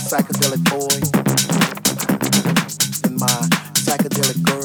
psychedelic boy and my psychedelic girl.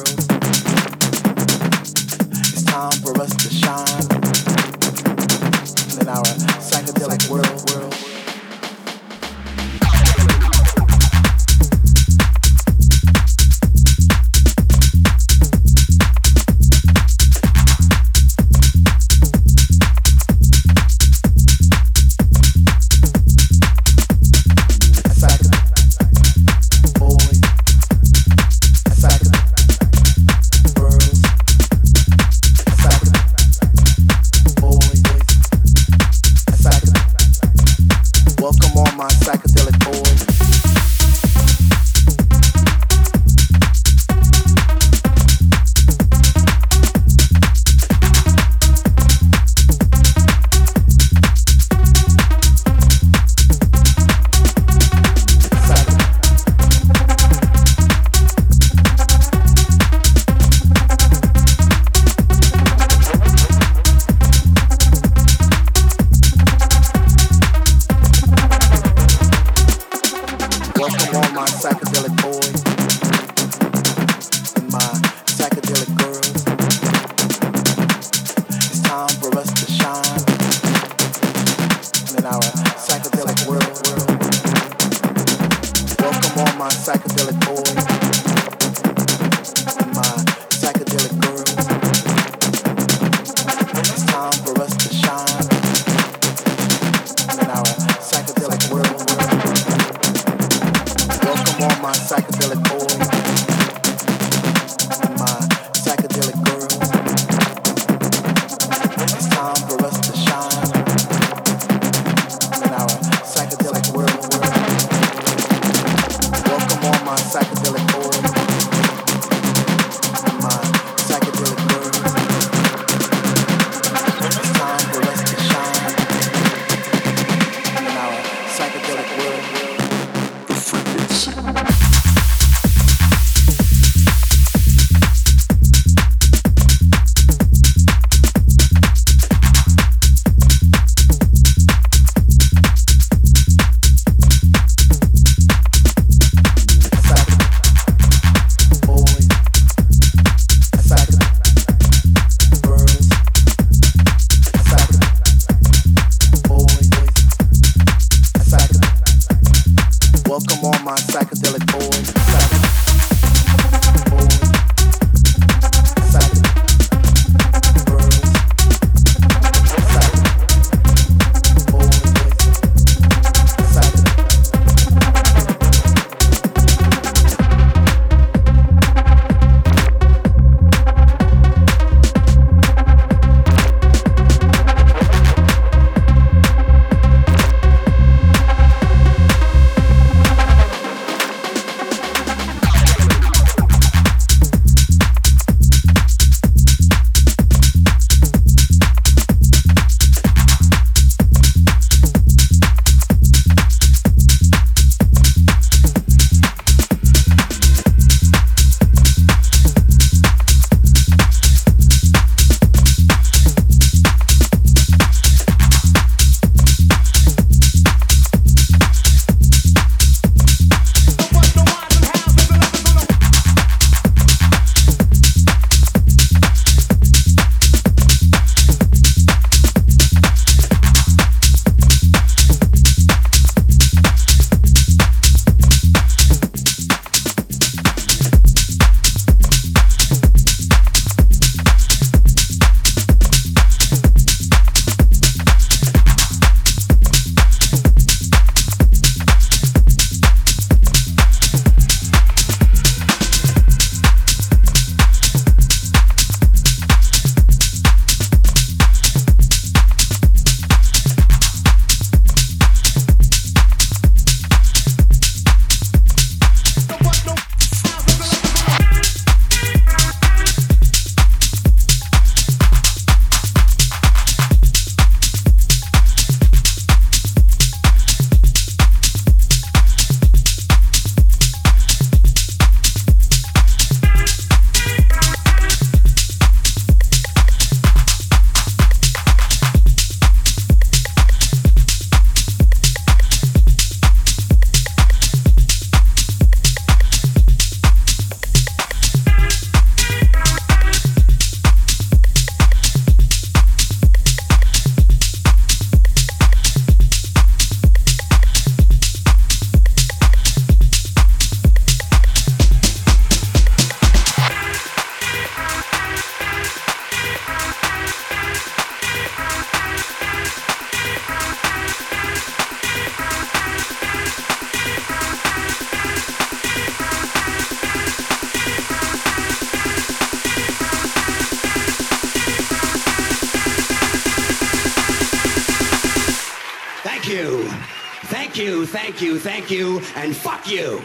Thank you, and fuck you.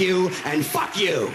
You, and fuck you.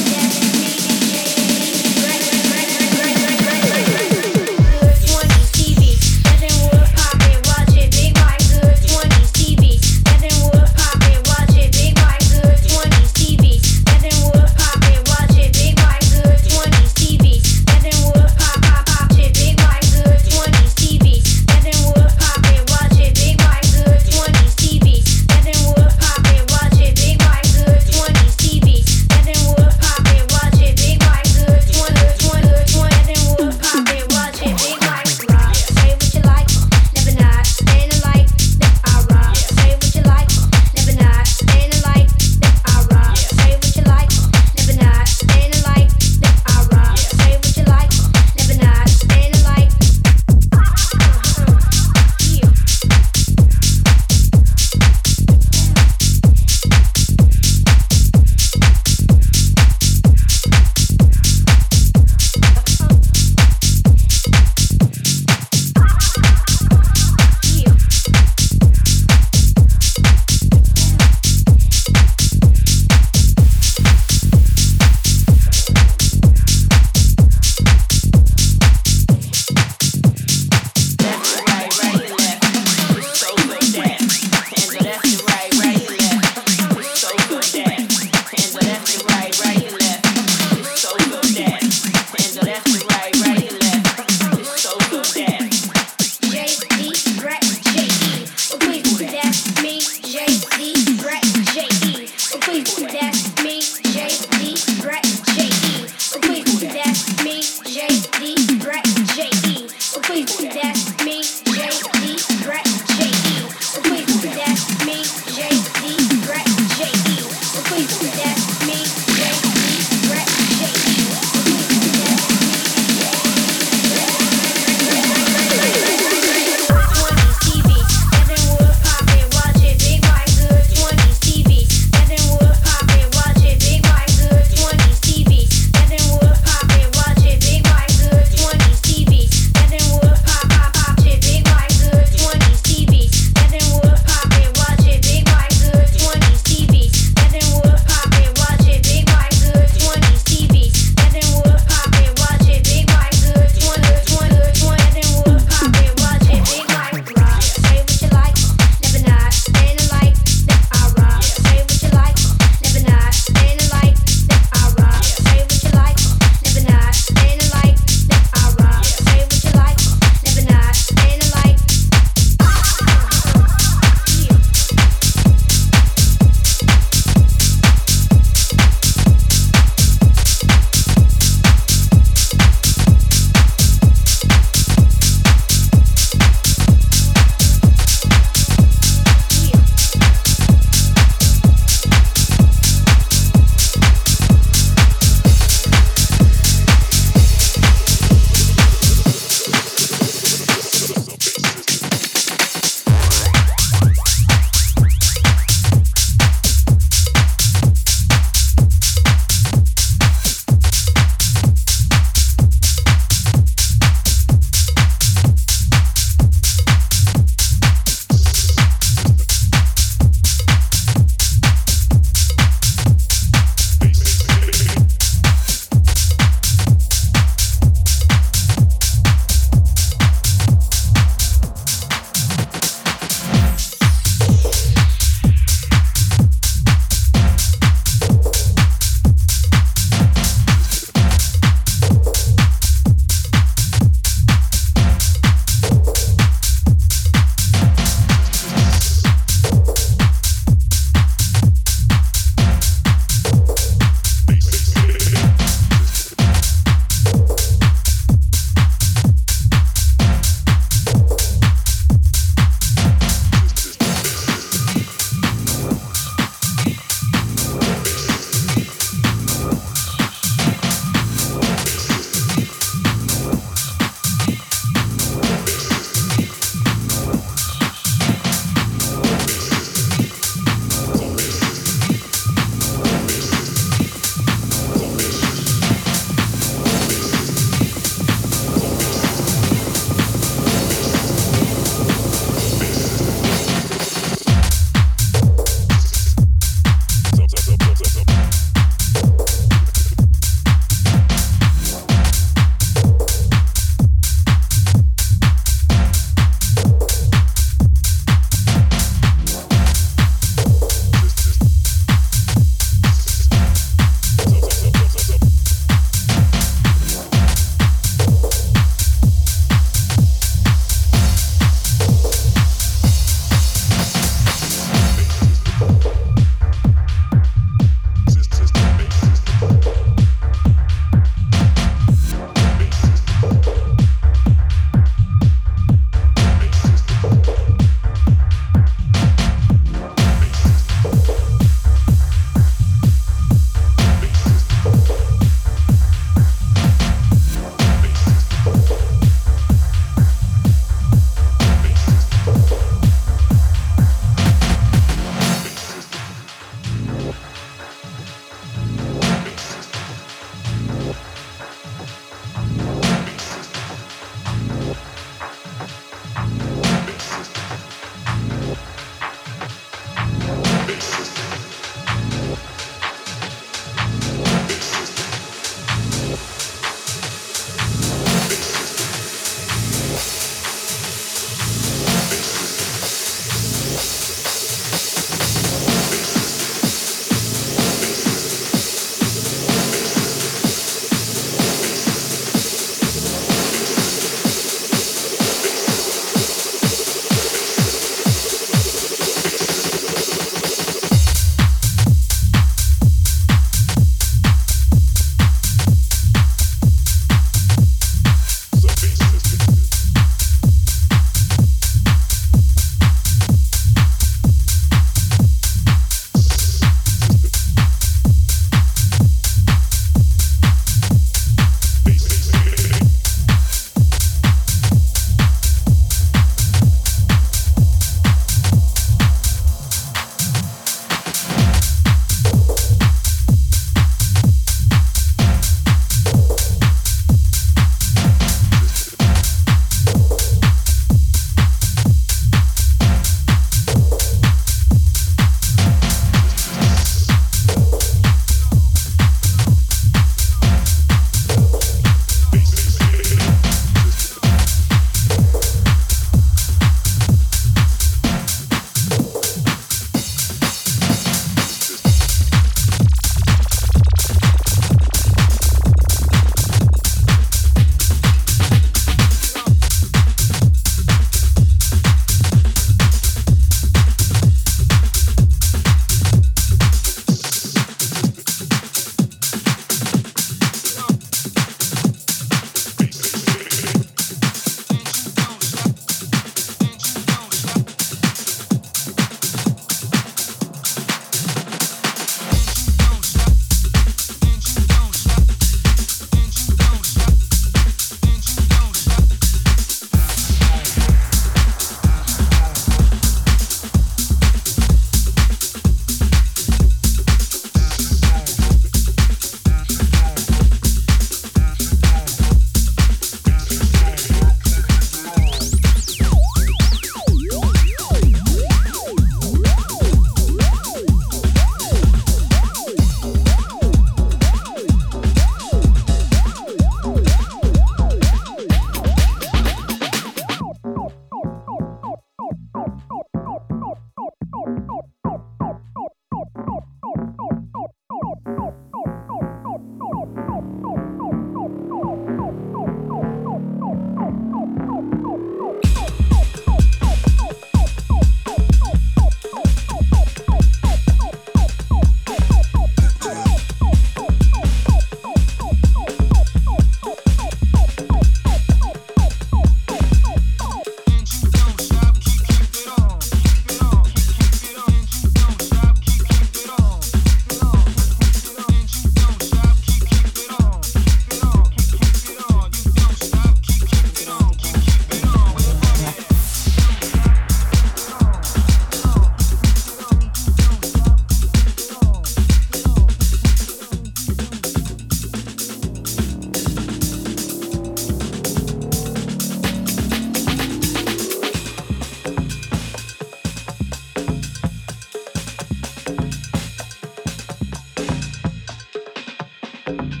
Cocaine,